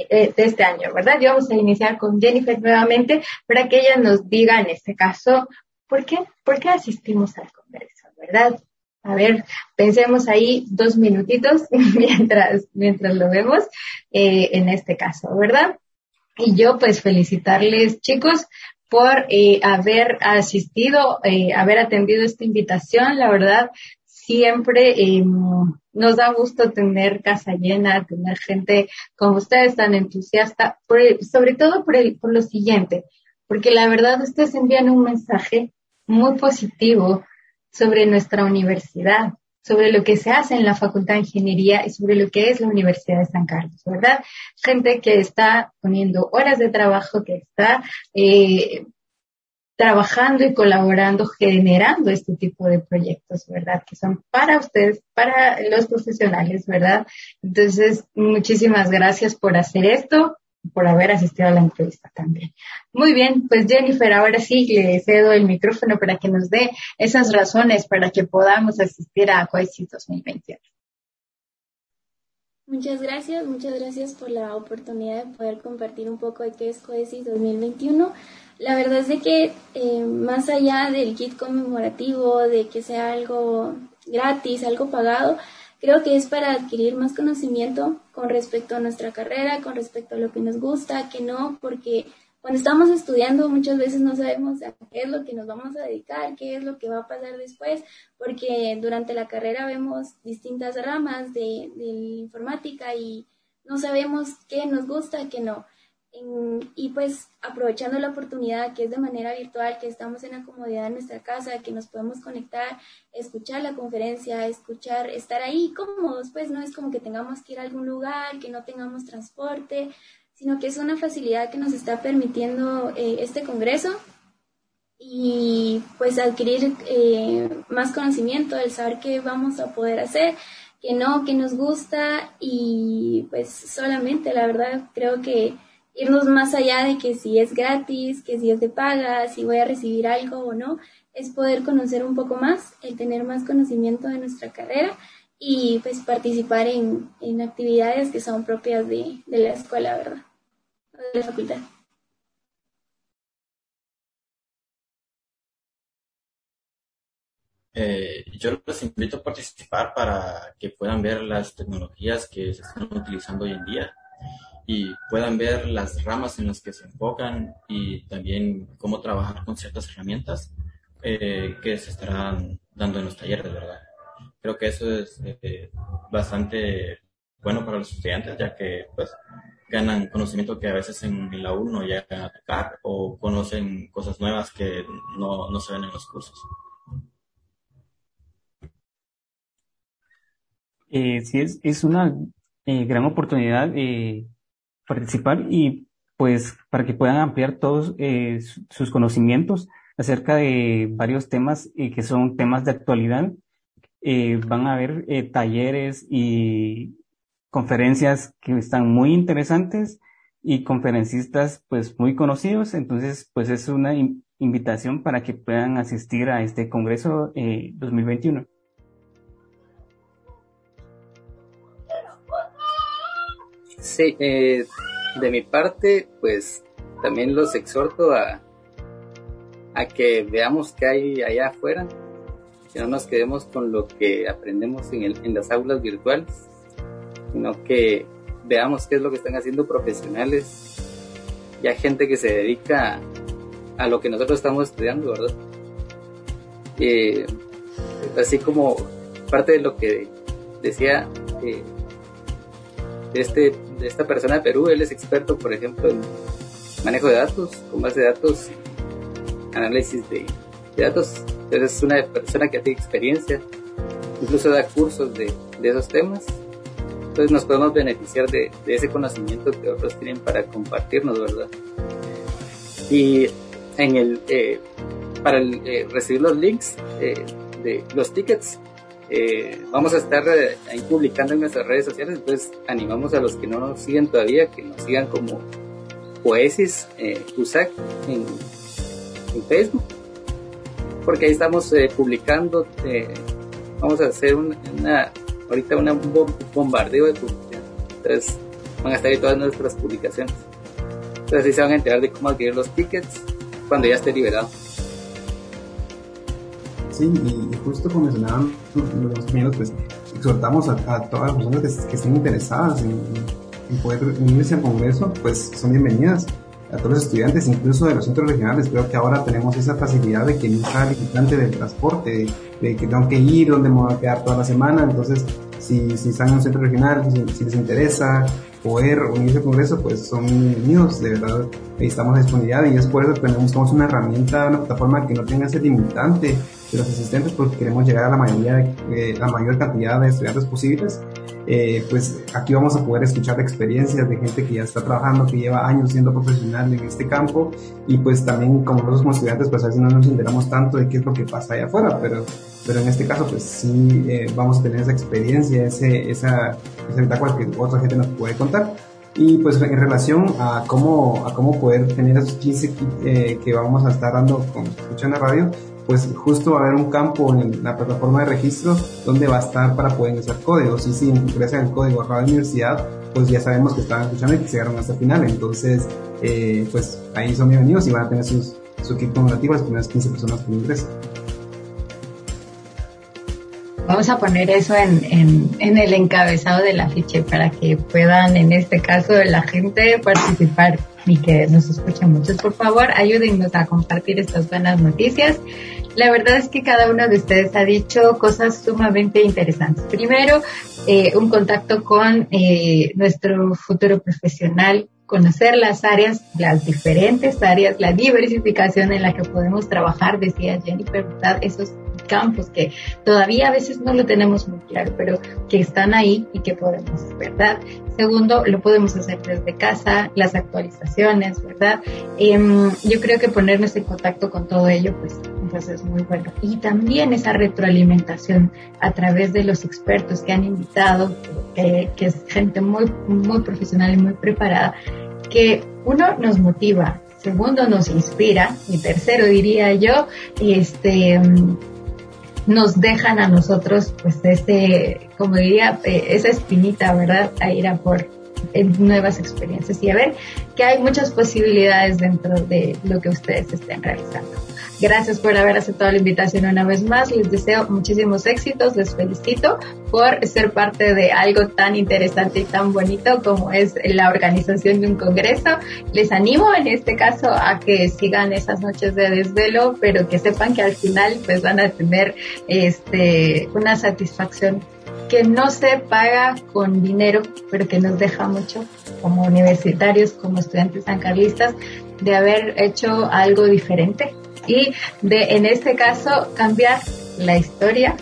eh, de este año, ¿verdad? Y vamos a iniciar con Jennifer nuevamente para que ella nos diga en este caso, ¿por qué? ¿Por qué asistimos al Congreso, verdad? A ver, pensemos ahí dos minutitos mientras, mientras lo vemos eh, en este caso, ¿verdad? Y yo pues felicitarles chicos por eh, haber asistido, eh, haber atendido esta invitación. La verdad, siempre eh, nos da gusto tener casa llena, tener gente como ustedes tan entusiasta, sobre todo por, el, por lo siguiente, porque la verdad ustedes envían un mensaje muy positivo sobre nuestra universidad, sobre lo que se hace en la Facultad de Ingeniería y sobre lo que es la Universidad de San Carlos, ¿verdad? Gente que está poniendo horas de trabajo, que está eh, trabajando y colaborando, generando este tipo de proyectos, ¿verdad? Que son para ustedes, para los profesionales, ¿verdad? Entonces, muchísimas gracias por hacer esto por haber asistido a la entrevista también. Muy bien, pues Jennifer, ahora sí le cedo el micrófono para que nos dé esas razones para que podamos asistir a Coesis 2021. Muchas gracias, muchas gracias por la oportunidad de poder compartir un poco de qué es Coesis 2021. La verdad es de que eh, más allá del kit conmemorativo, de que sea algo gratis, algo pagado, Creo que es para adquirir más conocimiento con respecto a nuestra carrera, con respecto a lo que nos gusta, que no, porque cuando estamos estudiando muchas veces no sabemos a qué es lo que nos vamos a dedicar, qué es lo que va a pasar después, porque durante la carrera vemos distintas ramas de, de informática y no sabemos qué nos gusta, qué no. Y pues aprovechando la oportunidad que es de manera virtual, que estamos en la comodidad de nuestra casa, que nos podemos conectar, escuchar la conferencia, escuchar, estar ahí cómodos, pues no es como que tengamos que ir a algún lugar, que no tengamos transporte, sino que es una facilidad que nos está permitiendo eh, este congreso y pues adquirir eh, más conocimiento, el saber qué vamos a poder hacer, que no, que nos gusta y pues solamente la verdad creo que irnos más allá de que si es gratis, que si es de paga, si voy a recibir algo o no, es poder conocer un poco más, el tener más conocimiento de nuestra carrera y pues participar en, en actividades que son propias de, de la escuela, ¿verdad? De la facultad. Eh, yo los invito a participar para que puedan ver las tecnologías que se están utilizando hoy en día y puedan ver las ramas en las que se enfocan y también cómo trabajar con ciertas herramientas eh, que se estarán dando en los talleres, verdad. Creo que eso es eh, bastante bueno para los estudiantes, ya que pues ganan conocimiento que a veces en la U no llegan a tocar o conocen cosas nuevas que no, no se ven en los cursos. Eh, sí, es, es una gran oportunidad participar y pues para que puedan ampliar todos eh, sus conocimientos acerca de varios temas eh, que son temas de actualidad. Eh, van a haber talleres y conferencias que están muy interesantes y conferencistas pues muy conocidos. Entonces pues es una invitación para que puedan asistir a este Congreso 2021. Sí, eh, de mi parte, pues también los exhorto a, a que veamos qué hay allá afuera, que no nos quedemos con lo que aprendemos en, el, en las aulas virtuales, sino que veamos qué es lo que están haciendo profesionales, ya gente que se dedica a, lo que nosotros estamos estudiando, ¿verdad? Eh, así como parte de lo que decía eh, este esta persona de Perú, él es experto, por ejemplo, en manejo de datos, con base de datos, análisis de, datos. Entonces es una persona que tiene experiencia, incluso da cursos de, esos temas. Entonces nos podemos beneficiar de, ese conocimiento que otros tienen para compartirnos, ¿verdad? Y en el, eh, para eh, recibir los links eh, de los tickets, eh, vamos a estar eh, ahí publicando en nuestras redes sociales, entonces animamos a los que no nos siguen todavía, que nos sigan como Poesis eh, en, Facebook, porque ahí estamos eh, publicando, vamos a hacer una, ahorita un bombardeo de publicaciones, entonces van a estar ahí todas nuestras publicaciones. Entonces ahí se van a enterar de cómo adquirir los tickets cuando ya esté liberado. Sí, y, justo como mencionaban los compañeros, pues exhortamos a, todas las personas que, estén interesadas en, poder unirse al Congreso, pues son bienvenidas a todos los estudiantes, incluso de los centros regionales. Creo que ahora tenemos esa facilidad de que no está limitante del transporte, de, que tengo que ir, donde me voy a quedar toda la semana. Entonces, si, si están en un centro regional, si, les interesa poder unirse al Congreso, pues son bienvenidos. De verdad, a disponibilidad y es por eso que buscamos una herramienta, una plataforma que no tenga ese limitante de los asistentes porque queremos llegar a la mayoría de, la mayor cantidad de estudiantes posibles. Eh, pues aquí vamos a poder escuchar experiencias de gente que ya está trabajando que lleva años siendo profesional en este campo. Y pues también como nosotros como estudiantes pues a veces no nos enteramos tanto de qué es lo que pasa allá afuera pero pero en este caso pues sí eh, vamos a tener esa experiencia ese esa esa que otra gente nos puede contar. Y pues en relación a cómo, a cómo poder tener esos 15 eh, que vamos a estar dando con escucha la radio, pues justo va a haber un campo en la plataforma de registro donde va a estar para poder ingresar códigos. Y si ingresan el código Radio Universidad, pues ya sabemos que están escuchando y que llegaron hasta el final. Entonces, eh, pues ahí son bienvenidos y van a tener sus, su kit conmemorativo las primeras 15 personas que ingresan. Vamos a poner eso en, en, en, el encabezado del afiche para que puedan, en este caso, la gente participar y que nos escuchen muchos. Por favor, ayúdennos a compartir estas buenas noticias La verdad es que cada uno de ustedes ha dicho cosas sumamente interesantes. Primero, eh, un contacto con eh, nuestro futuro profesional, conocer las áreas, las diferentes áreas, la diversificación en la que podemos trabajar, decía Jennifer, ¿verdad? Esos campos que todavía a veces no lo tenemos muy claro, pero que están ahí y que podemos, ¿verdad? Segundo, lo podemos hacer desde casa, las actualizaciones, ¿verdad? Em, yo creo que ponernos en contacto con todo ello, pues entonces es muy bueno. Y también esa retroalimentación a través de los expertos que han invitado, que, es gente muy, muy profesional y muy preparada, que uno nos motiva, segundo nos inspira y tercero diría yo, este nos dejan a nosotros pues ese, como diría, eh, esa espinita, ¿verdad? A ir a por nuevas experiencias y a ver que hay muchas posibilidades dentro de lo que ustedes estén realizando. Gracias por haber aceptado la invitación una vez más. Les deseo muchísimos éxitos. Les felicito por ser parte de algo tan interesante y tan bonito como es la organización de un congreso. Les animo en este caso a que sigan esas noches de desvelo, pero que sepan que al final pues van a tener este una satisfacción que no se paga con dinero, pero que nos deja mucho como universitarios, como estudiantes sancarlistas, de haber hecho algo diferente y de, en este caso, cambiar la historia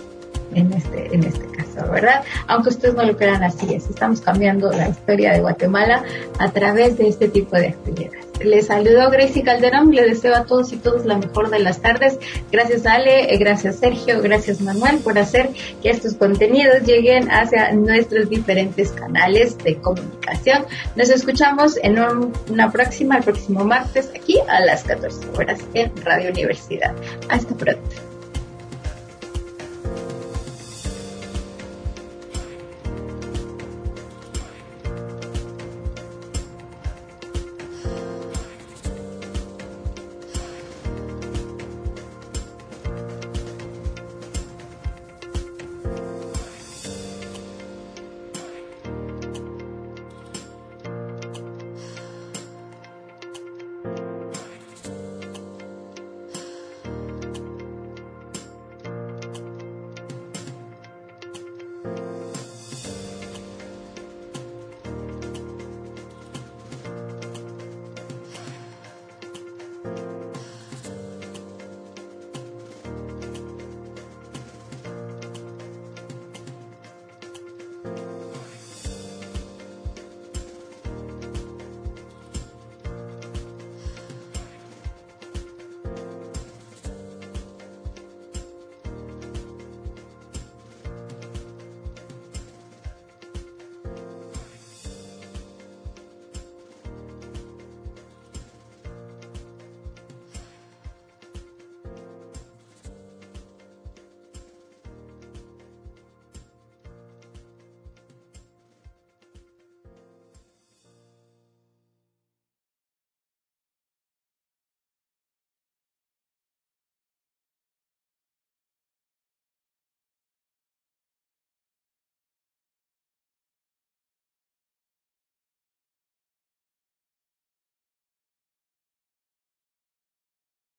en este, en este caso, ¿verdad? Aunque ustedes no lo crean así, es, estamos cambiando la historia de Guatemala a través de este tipo de actividades. Les saludo Gracie Calderón, le deseo a todos y todas la mejor de las tardes. Gracias Ale, eh, gracias Sergio, gracias Manuel por hacer que estos contenidos lleguen hacia nuestros diferentes canales de comunicación. Nos escuchamos en una próxima, el próximo martes, aquí a las 14 horas en Radio Universidad. Hasta pronto.